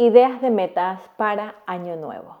Ideas de metas para Año Nuevo.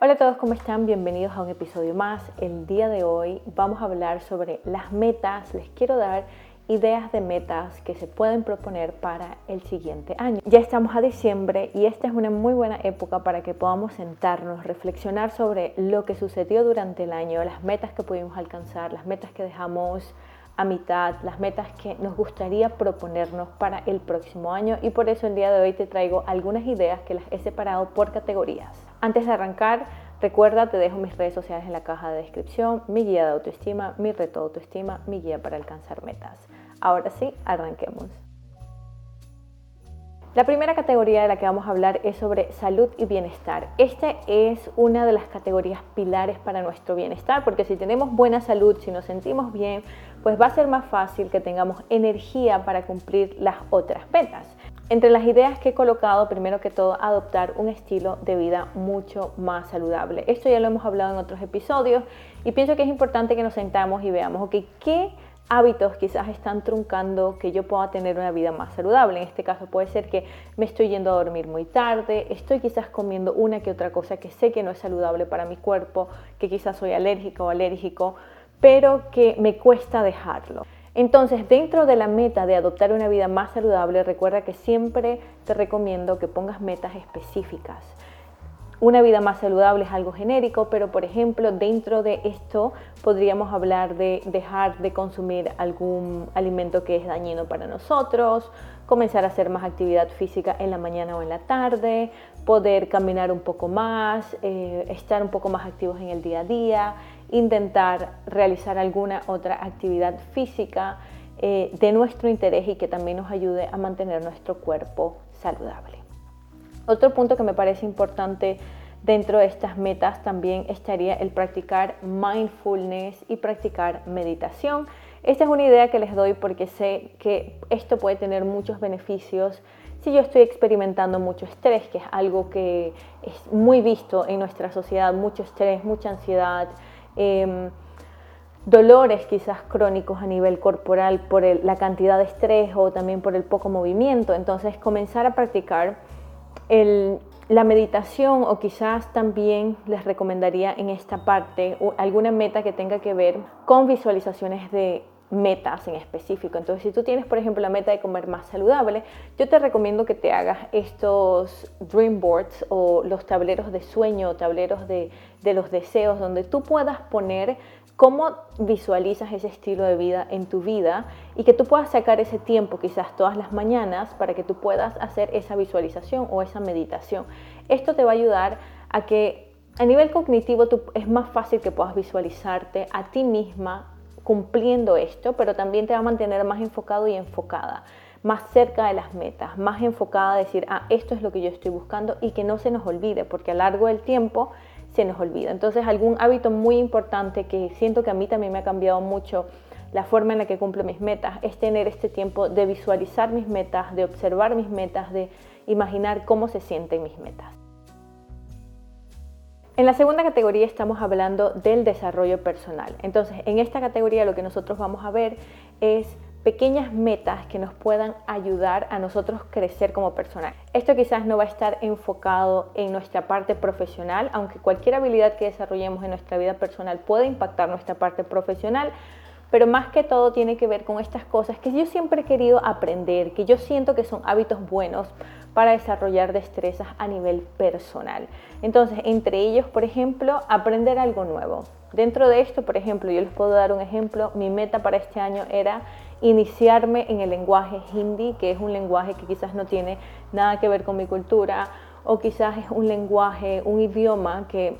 Hola a todos, ¿cómo están? Bienvenidos a un episodio más. El día de hoy vamos a hablar sobre las metas. Les quiero dar ideas de metas que se pueden proponer para el siguiente año. Ya estamos a diciembre y esta es una muy buena época para que podamos sentarnos, reflexionar sobre lo que sucedió durante el año, las metas que pudimos alcanzar, las metas que dejamos a mitad, las metas que nos gustaría proponernos para el próximo año y por eso el día de hoy te traigo algunas ideas que las he separado por categorías. Antes de arrancar, recuerda, te dejo mis redes sociales en la caja de descripción, mi guía de autoestima, mi reto de autoestima, mi guía para alcanzar metas. Ahora sí, arranquemos. La primera categoría de la que vamos a hablar es sobre salud y bienestar. Esta es una de las categorías pilares para nuestro bienestar, porque si tenemos buena salud, si nos sentimos bien, pues va a ser más fácil que tengamos energía para cumplir las otras metas. Entre las ideas que he colocado, primero que todo, adoptar un estilo de vida mucho más saludable. Esto ya lo hemos hablado en otros episodios y pienso que es importante que nos sentamos y veamos, ¿qué hábitos quizás están truncando que yo pueda tener una vida más saludable. En este caso puede ser que me estoy yendo a dormir muy tarde, estoy quizás comiendo una que otra cosa que sé que no es saludable para mi cuerpo, que quizás soy alérgico o alérgico, pero que me cuesta dejarlo. Entonces, dentro de la meta de adoptar una vida más saludable, recuerda que siempre te recomiendo que pongas metas específicas. Una vida más saludable es algo genérico, pero por ejemplo, dentro de esto podríamos hablar de dejar de consumir algún alimento que es dañino para nosotros, comenzar a hacer más actividad física en la mañana o en la tarde, poder caminar un poco más, eh, estar un poco más activos en el día a día, intentar realizar alguna otra actividad física eh, de nuestro interés y que también nos ayude a mantener nuestro cuerpo saludable. Otro punto que me parece importante dentro de estas metas también estaría el practicar mindfulness y practicar meditación. Esta es una idea que les doy porque sé que esto puede tener muchos beneficios si yo estoy experimentando mucho estrés, que es algo que es muy visto en nuestra sociedad, mucho estrés, mucha ansiedad. Em, dolores quizás crónicos a nivel corporal por la cantidad de estrés o también por el poco movimiento. Entonces comenzar a practicar la meditación o quizás también les recomendaría en esta parte alguna meta que tenga que ver con visualizaciones de metas en específico. Entonces, si tú tienes, por ejemplo, la meta de comer más saludable, yo te recomiendo que te hagas estos dream boards o los tableros de sueño, tableros de, de los deseos, donde tú puedas poner cómo visualizas ese estilo de vida en tu vida y que tú puedas sacar ese tiempo quizás todas las mañanas para que tú puedas hacer esa visualización o esa meditación. Esto te va a ayudar a que a nivel cognitivo tú, es más fácil que puedas visualizarte a ti misma cumpliendo esto, pero también te va a mantener más enfocado y enfocada, más cerca de las metas, más enfocada a decir, ah, esto es lo que yo estoy buscando y que no se nos olvide, porque a lo largo del tiempo se nos olvida. Entonces, algún hábito muy importante que siento que a mí también me ha cambiado mucho la forma en la que cumplo mis metas es tener este tiempo de visualizar mis metas, de observar mis metas, de imaginar cómo se sienten mis metas. En la segunda categoría estamos hablando del desarrollo personal. Entonces, en esta categoría lo que nosotros vamos a ver es pequeñas metas que nos puedan ayudar a nosotros crecer como personal. Esto quizás no va a estar enfocado en nuestra parte profesional, aunque cualquier habilidad que desarrollemos en nuestra vida personal puede impactar nuestra parte profesional, pero más que todo tiene que ver con estas cosas que yo siempre he querido aprender, que yo siento que son hábitos buenos para desarrollar destrezas a nivel personal. Entonces, entre ellos, por ejemplo, aprender algo nuevo. Dentro de esto, por ejemplo, yo les puedo dar un ejemplo, mi meta para este año era iniciarme en el lenguaje hindi, que es un lenguaje que quizás no tiene nada que ver con mi cultura, o quizás es un lenguaje, un idioma que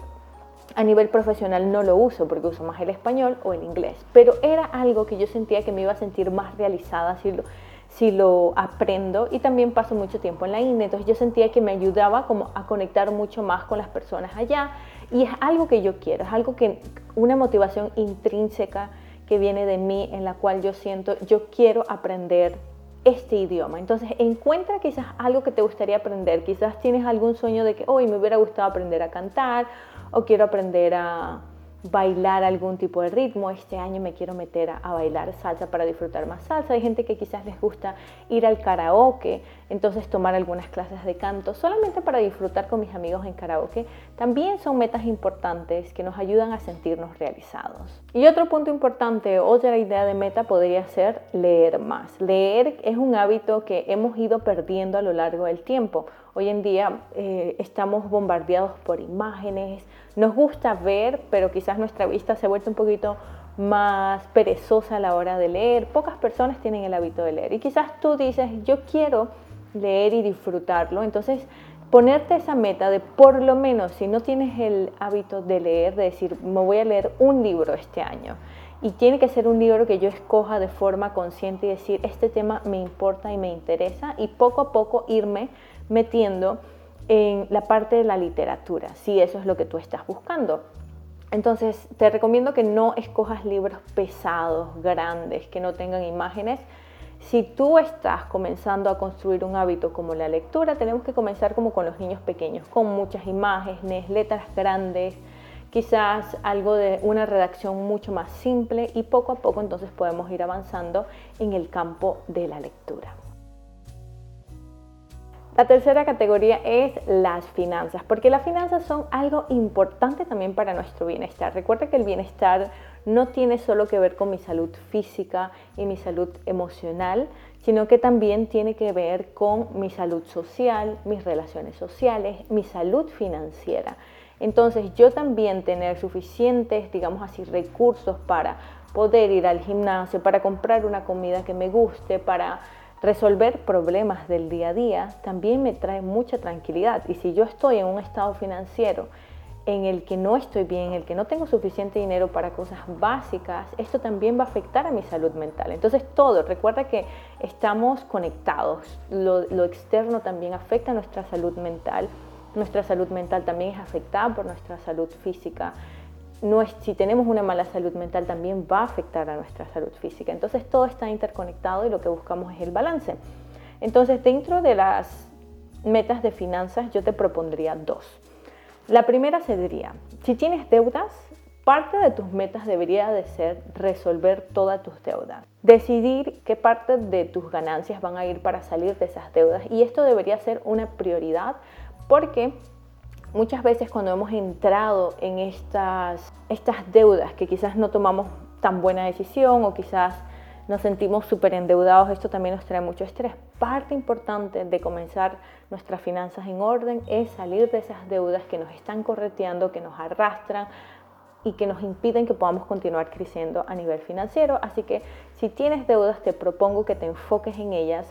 a nivel profesional no lo uso porque uso más el español o el inglés, pero era algo que yo sentía que me iba a sentir más realizada si lo, si lo aprendo y también paso mucho tiempo en la India, entonces yo sentía que me ayudaba como a conectar mucho más con las personas allá y es algo que yo quiero, es algo que una motivación intrínseca que viene de mí en la cual yo siento, yo quiero aprender este idioma. Entonces encuentra quizás algo que te gustaría aprender. Quizás tienes algún sueño de que hoy me hubiera gustado aprender a cantar o quiero aprender a, bailar algún tipo de ritmo. Este año me quiero meter a, bailar salsa para disfrutar más salsa. Hay gente que quizás les gusta ir al karaoke, entonces tomar algunas clases de canto solamente para disfrutar con mis amigos en karaoke. También son metas importantes que nos ayudan a sentirnos realizados. Y otro punto importante, otra idea de meta podría ser leer más. Leer es un hábito que hemos ido perdiendo a lo largo del tiempo. Hoy en día eh, estamos bombardeados por imágenes, nos gusta ver, pero quizás nuestra vista se ha vuelto un poquito más perezosa a la hora de leer. Pocas personas tienen el hábito de leer y quizás tú dices, yo quiero leer y disfrutarlo. Entonces, ponerte esa meta de por lo menos, si no tienes el hábito de leer, de decir, me voy a leer un libro este año. Y tiene que ser un libro que yo escoja de forma consciente y decir, este tema me importa y me interesa y poco a poco irme metiendo en la parte de la literatura, si eso es lo que tú estás buscando. Entonces, te recomiendo que no escojas libros pesados, grandes, que no tengan imágenes. Si tú estás comenzando a construir un hábito como la lectura, tenemos que comenzar como con los niños pequeños, con muchas imágenes, letras grandes, quizás algo de una redacción mucho más simple y poco a poco entonces podemos ir avanzando en el campo de la lectura. La tercera categoría es las finanzas, porque las finanzas son algo importante también para nuestro bienestar. Recuerda que el bienestar no tiene solo que ver con mi salud física y mi salud emocional, sino que también tiene que ver con mi salud social, mis relaciones sociales, mi salud financiera. Entonces yo también tener suficientes, digamos así, recursos para poder ir al gimnasio, para comprar una comida que me guste, para Resolver problemas del día a día también me trae mucha tranquilidad. Y si yo estoy en un estado financiero en el que no estoy bien, en el que no tengo suficiente dinero para cosas básicas, esto también va a afectar a mi salud mental. Entonces todo, recuerda que estamos conectados, lo, lo externo también afecta a nuestra salud mental, nuestra salud mental también es afectada por nuestra salud física si tenemos una mala salud mental también va a afectar a nuestra salud física. Entonces todo está interconectado y lo que buscamos es el balance. Entonces dentro de las metas de finanzas yo te propondría dos. La primera sería, si tienes deudas, parte de tus metas debería de ser resolver todas tus deudas. Decidir qué parte de tus ganancias van a ir para salir de esas deudas y esto debería ser una prioridad porque Muchas veces cuando hemos entrado en estas, estas deudas que quizás no tomamos tan buena decisión o quizás nos sentimos súper endeudados, esto también nos trae mucho estrés. Parte importante de comenzar nuestras finanzas en orden es salir de esas deudas que nos están correteando, que nos arrastran y que nos impiden que podamos continuar creciendo a nivel financiero. Así que si tienes deudas, te propongo que te enfoques en ellas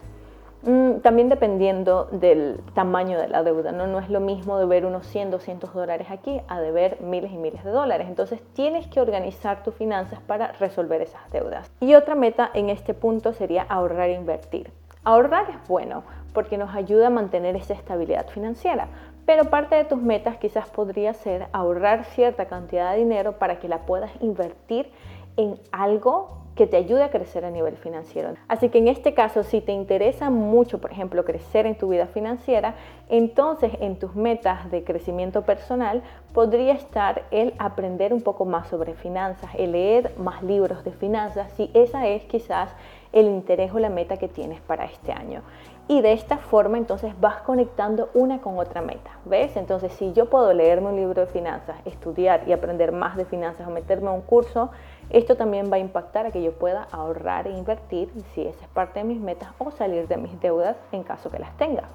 también dependiendo del tamaño de la deuda, ¿no? No es lo mismo de ver unos 100, 200 dólares aquí a de ver miles y miles de dólares. Entonces tienes que organizar tus finanzas para resolver esas deudas. Y otra meta en este punto sería ahorrar e invertir. Ahorrar es bueno porque nos ayuda a mantener esa estabilidad financiera, pero parte de tus metas quizás podría ser ahorrar cierta cantidad de dinero para que la puedas invertir en algo que te ayude a crecer a nivel financiero. Así que en este caso, si te interesa mucho, por ejemplo, crecer en tu vida financiera, entonces en tus metas de crecimiento personal podría estar el aprender un poco más sobre finanzas, el leer más libros de finanzas, si esa es quizás el interés o la meta que tienes para este año. Y de esta forma entonces vas conectando una con otra meta, ¿ves? Entonces si yo puedo leerme un libro de finanzas, estudiar y aprender más de finanzas o meterme a un curso, esto también va a impactar a que yo pueda ahorrar e invertir si esa es parte de mis metas o salir de mis deudas en caso que las tenga.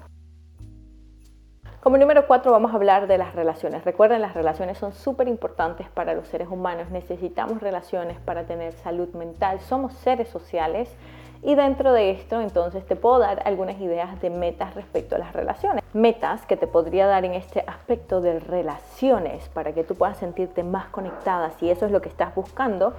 Como número cuatro vamos a hablar de las relaciones. Recuerden, las relaciones son súper importantes para los seres humanos. Necesitamos relaciones para tener salud mental. Somos seres sociales y dentro de esto, entonces, te puedo dar algunas ideas de metas respecto a las relaciones. Metas que te podría dar en este aspecto de relaciones para que tú puedas sentirte más conectada, si eso es lo que estás buscando,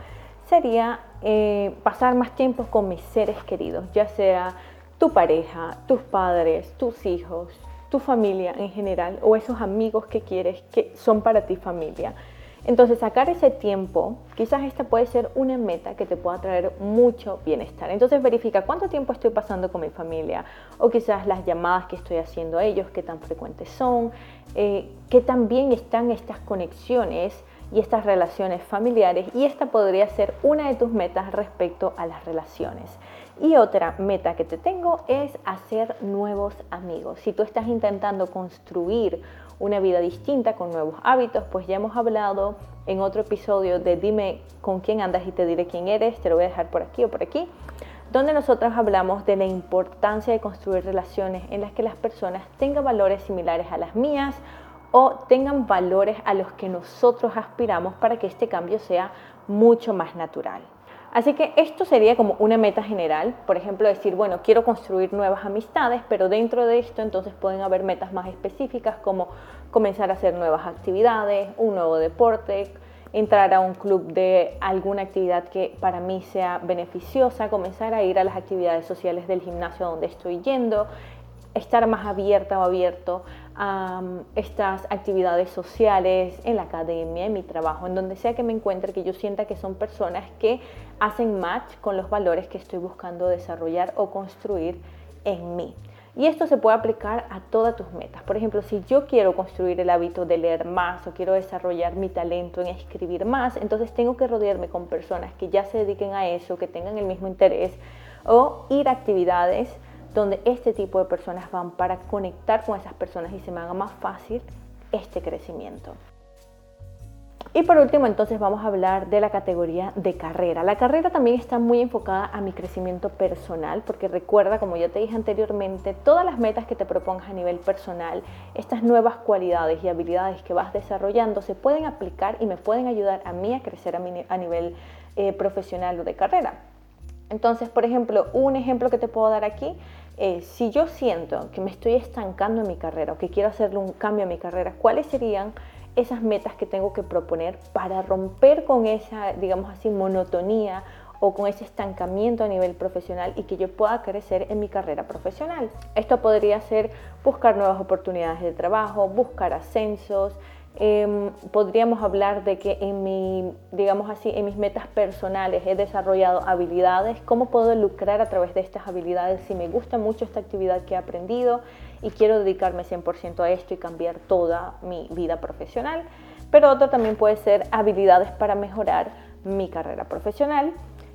sería eh, pasar más tiempo con mis seres queridos, ya sea tu pareja, tus padres, tus hijos, tu familia en general o esos amigos que quieres que son para ti familia. Entonces, sacar ese tiempo, quizás esta puede ser una meta que te pueda traer mucho bienestar. Entonces, verifica cuánto tiempo estoy pasando con mi familia o quizás las llamadas que estoy haciendo a ellos, qué tan frecuentes son, eh, qué tan bien están estas conexiones y estas relaciones familiares y esta podría ser una de tus metas respecto a las relaciones. Y otra meta que te tengo es hacer nuevos amigos. Si tú estás intentando construir una vida distinta con nuevos hábitos, pues ya hemos hablado en otro episodio de dime con quién andas y te diré quién eres, te lo voy a dejar por aquí o por aquí, donde nosotros hablamos de la importancia de construir relaciones en las que las personas tengan valores similares a las mías o tengan valores a los que nosotros aspiramos para que este cambio sea mucho más natural. Así que esto sería como una meta general, por ejemplo, decir, bueno, quiero construir nuevas amistades, pero dentro de esto entonces pueden haber metas más específicas como comenzar a hacer nuevas actividades, un nuevo deporte, entrar a un club de alguna actividad que para mí sea beneficiosa, comenzar a ir a las actividades sociales del gimnasio donde estoy yendo, estar más abierta o abierto a um, estas actividades sociales en la academia, en mi trabajo, en donde sea que me encuentre, que yo sienta que son personas que hacen match con los valores que estoy buscando desarrollar o construir en mí. Y esto se puede aplicar a todas tus metas. Por ejemplo, si yo quiero construir el hábito de leer más o quiero desarrollar mi talento en escribir más, entonces tengo que rodearme con personas que ya se dediquen a eso, que tengan el mismo interés o ir a actividades donde este tipo de personas van para conectar con esas personas y se me haga más fácil este crecimiento. Y por último, entonces vamos a hablar de la categoría de carrera. La carrera también está muy enfocada a mi crecimiento personal, porque recuerda, como ya te dije anteriormente, todas las metas que te propongas a nivel personal, estas nuevas cualidades y habilidades que vas desarrollando se pueden aplicar y me pueden ayudar a mí a crecer a, nivel eh, profesional o de carrera. Entonces, por ejemplo, un ejemplo que te puedo dar aquí es, si yo siento que me estoy estancando en mi carrera o que quiero hacerle un cambio a mi carrera, ¿cuáles serían esas metas que tengo que proponer para romper con esa, digamos así, monotonía o con ese estancamiento a nivel profesional y que yo pueda crecer en mi carrera profesional. Esto podría ser buscar nuevas oportunidades de trabajo, buscar ascensos, Em, podríamos hablar de que en mi, digamos así, en mis metas personales he desarrollado habilidades, cómo puedo lucrar a través de estas habilidades si me gusta mucho esta actividad que he aprendido y quiero dedicarme 100% a esto y cambiar toda mi vida profesional. Pero otro también puede ser habilidades para mejorar mi carrera profesional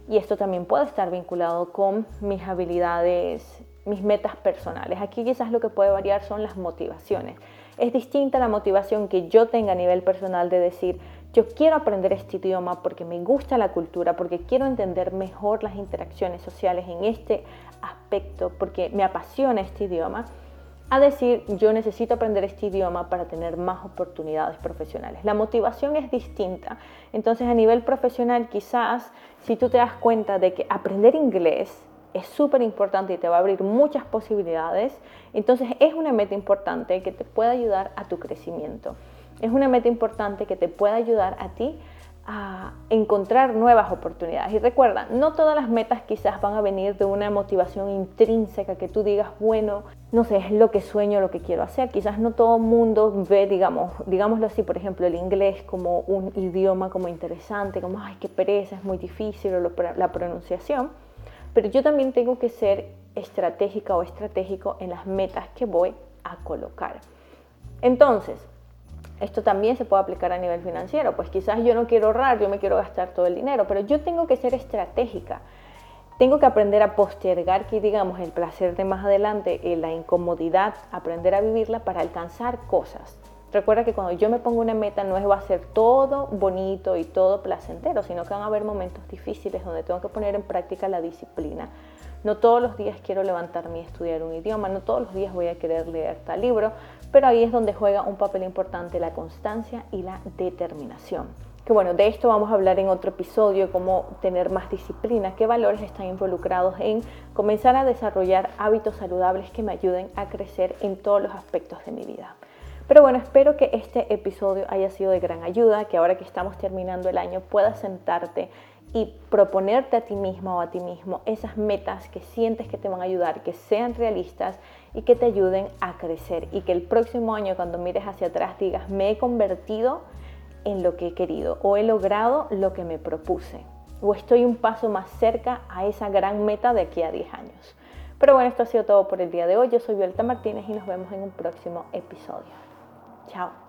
y esto también puede estar vinculado con mis habilidades, mis metas personales. Aquí quizás lo que puede variar son las motivaciones. Es distinta la motivación que yo tenga a nivel personal de decir, yo quiero aprender este idioma porque me gusta la cultura, porque quiero entender mejor las interacciones sociales en este aspecto, porque me apasiona este idioma, a decir, yo necesito aprender este idioma para tener más oportunidades profesionales. La motivación es distinta. Entonces, a nivel profesional, quizás si tú te das cuenta de que aprender inglés es súper importante y te va a abrir muchas posibilidades, entonces es una meta importante que te pueda ayudar a tu crecimiento. Es una meta importante que te pueda ayudar a ti a encontrar nuevas oportunidades. Y recuerda, no todas las metas quizás van a venir de una motivación intrínseca que tú digas, bueno, no sé, es lo que sueño, lo que quiero hacer. Quizás no todo el mundo ve, digamos, digámoslo así, por ejemplo, el inglés como un idioma como interesante, como, ay, qué pereza, es muy difícil, o la pronunciación pero yo también tengo que ser estratégica o estratégico en las metas que voy a colocar. Entonces, esto también se puede aplicar a nivel financiero, pues quizás yo no quiero ahorrar, yo me quiero gastar todo el dinero, pero yo tengo que ser estratégica. Tengo que aprender a postergar, que digamos, el placer de más adelante y la incomodidad, aprender a vivirla para alcanzar cosas. Recuerda que cuando yo me pongo una meta no es va a ser todo bonito y todo placentero, sino que van a haber momentos difíciles donde tengo que poner en práctica la disciplina. No todos los días quiero levantarme y estudiar un idioma, no todos los días voy a querer leer tal libro, pero ahí es donde juega un papel importante la constancia y la determinación. Que bueno, de esto vamos a hablar en otro episodio, cómo tener más disciplina, qué valores están involucrados en comenzar a desarrollar hábitos saludables que me ayuden a crecer en todos los aspectos de mi vida. Pero bueno, espero que este episodio haya sido de gran ayuda, que ahora que estamos terminando el año puedas sentarte y proponerte a ti misma o a ti mismo esas metas que sientes que te van a ayudar, que sean realistas y que te ayuden a crecer y que el próximo año cuando mires hacia atrás digas, me he convertido en lo que he querido o he logrado lo que me propuse o estoy un paso más cerca a esa gran meta de aquí a 10 años. Pero bueno, esto ha sido todo por el día de hoy. Yo soy Violeta Martínez y nos vemos en un próximo episodio. Chao.